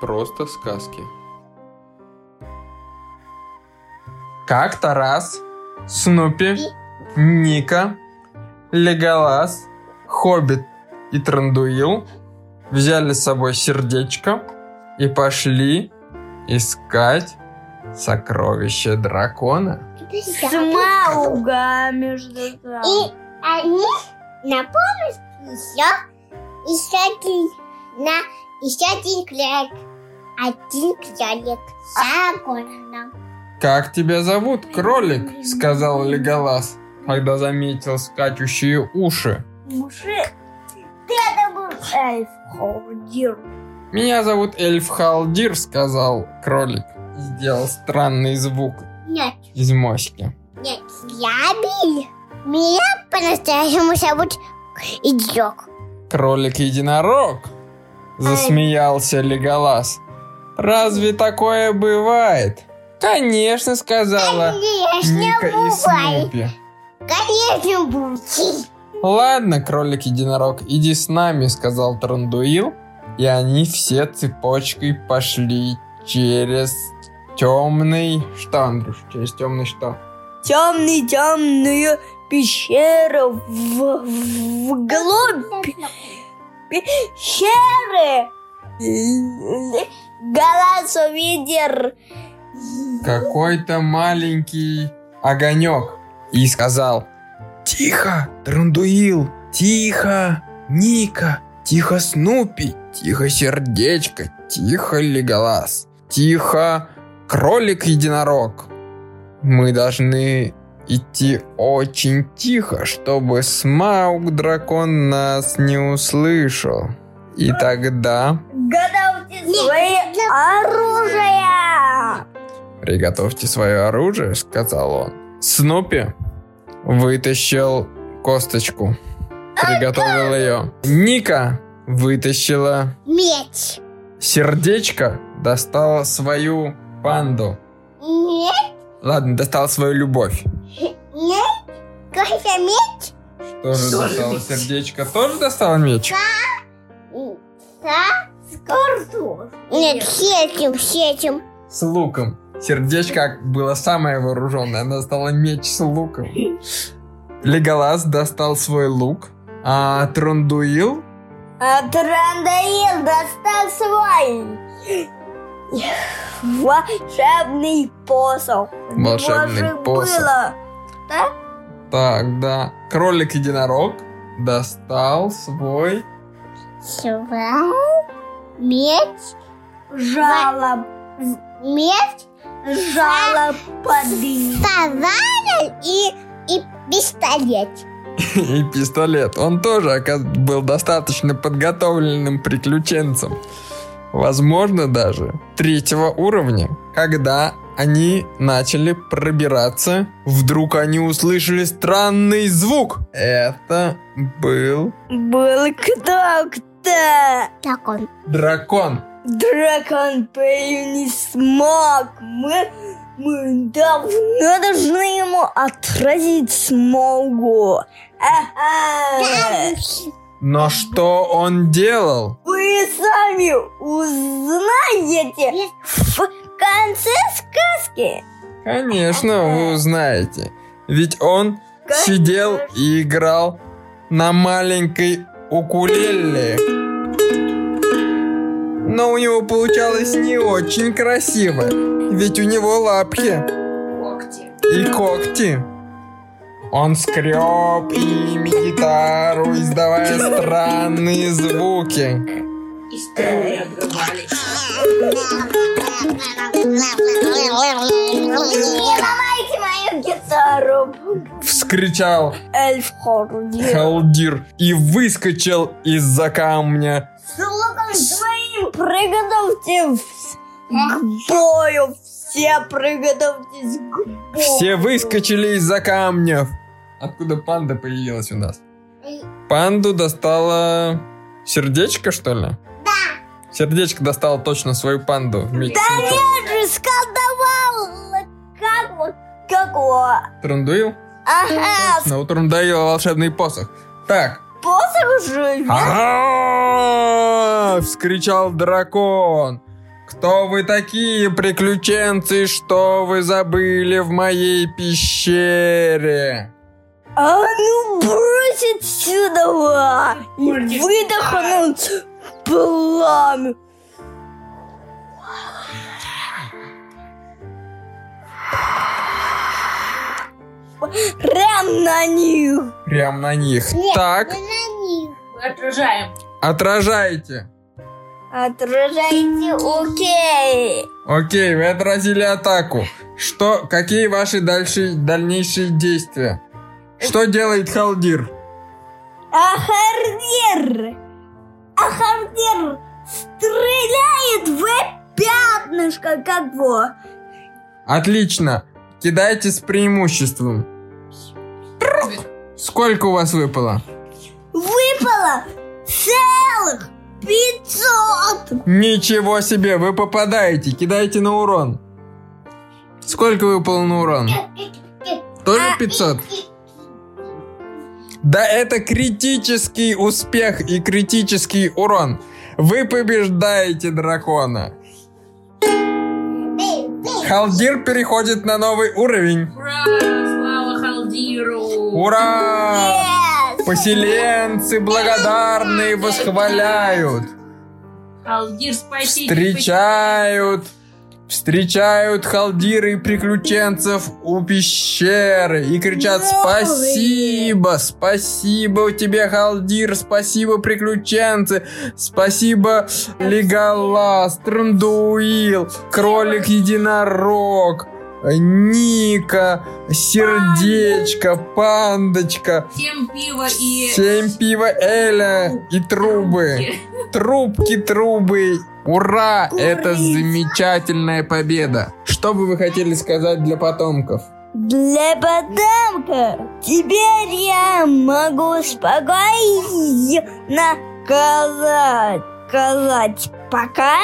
просто сказки. Как-то раз Снупи, Ника, Леголас, Хоббит и Трандуил взяли с собой сердечко и пошли искать сокровище дракона. Смауга между И они на помощь еще, один, на, еще один кролик. Один кролик. Загорно. «Как тебя зовут, кролик?» — сказал Леголас, когда заметил скачущие уши. Мужик, ты это был эльф, холдир. «Меня зовут Эльф Халдир», — сказал кролик. и Сделал странный звук Нет, из моськи. нет, я Билли. Меня по-настоящему зовут Иджок. Кролик-единорог, засмеялся Леголас. «Разве такое бывает?» «Конечно», — сказала Конечно, Ника и бывает. Снупи. Конечно, будет. «Ладно, кролик-единорог, иди с нами», — сказал Трандуил. И они все цепочкой пошли через темный... Что, Андрюш, через темный что? Темный, темную пещеру в, вглубь пещеры. Голос увидел Какой-то маленький огонек. И сказал, «Тихо, Трандуил, тихо, Ника, тихо, Снупи, тихо, Сердечко, тихо, Леголас, тихо, Кролик-единорог. Мы должны идти очень тихо, чтобы Смаук-дракон нас не услышал. И тогда Готовьте свои оружия! «Приготовьте свое оружие», — сказал он. Снупи вытащил косточку. Приготовил ее. Ника вытащила Меч. сердечко, достала свою панду. Нет, Ладно, достала свою любовь. нет. Кофе меч. Тоже достала сердечко. Тоже достала меч? Да? Нет, с этим, с этим. С луком. Сердечко было самое вооруженное. Она достала меч с луком. Леголас достал свой лук. А Трондуил А Трандаил достал свой волшебный посох. Волшебный же посох. было, да? Так, да. Кролик-единорог достал свой... Свал. Меч. Жало, Меч. жало подымет. И, и пистолет. и пистолет. Он тоже был достаточно подготовленным приключенцем. Возможно, даже третьего уровня. Когда они начали пробираться, вдруг они услышали странный звук. Это был Был кто-кто. Так он. дракон. Дракон пою не смог. Мы, мы давно должны ему отразить смогу. Ага. Но что он делал? Сами узнаете в конце сказки. Конечно, вы узнаете. Ведь он сидел и играл на маленькой укулеле. Но у него получалось не очень красиво. Ведь у него лапки и когти. Он скреб ими гитару, издавая странные звуки. Не ломайте мою гитару. Вскричал Эльф Хордир. Халдир и выскочил из-за камня. С луком своим приготовьтесь к бою. Все приготовьтесь к бою. Все выскочили из-за камнев. Откуда панда появилась у нас? Панду достала сердечко, что ли? Да. Сердечко достала точно свою панду с мечом. Я же сколдовал. Как вот, как вот. Трандуил? Ага, Точно, у Трандуила волшебный посох. Так. посох же. «Ага!» Вскричал дракон. Кто вы такие, приключенцы, что вы забыли в моей пещере? А ну брось отсюда! И выдохнуть пламя! Прям на них! Прям на них. Нет, так, не на них. Отражаем. отражайте. Отражайте, окей! Окей, вы отразили атаку. Что, какие ваши дальше, дальнейшие действия? Что делает Халдир? Ахардир! Ахардир стреляет в пятнышко как его. Отлично. Кидайте с преимуществом. Сколько у вас выпало? Выпало целых пятьсот! Ничего себе, вы попадаете. Кидайте на урон. Сколько выпало на урон? Тоже 500? Да это критический успех и критический урон. Вы побеждаете дракона. Халдир переходит на новый уровень. Ура! Слава Халдиру! Ура! Поселенцы благодарные восхваляют. Халдир, спасите! Встречают, встречают халдиры и приключенцев у пещеры и кричат «Спасибо! Спасибо тебе, халдир! Спасибо, приключенцы! Спасибо, Леголас, Трандуил, Кролик-единорог, Ника, Сердечко, Пандочка, Всем пиво и... Семь пива Эля и трубы. Трубки, трубы. Ура! Это замечательная победа. Что бы вы хотели сказать для потомков? Для потомка теперь я могу спокойно сказать, сказать пока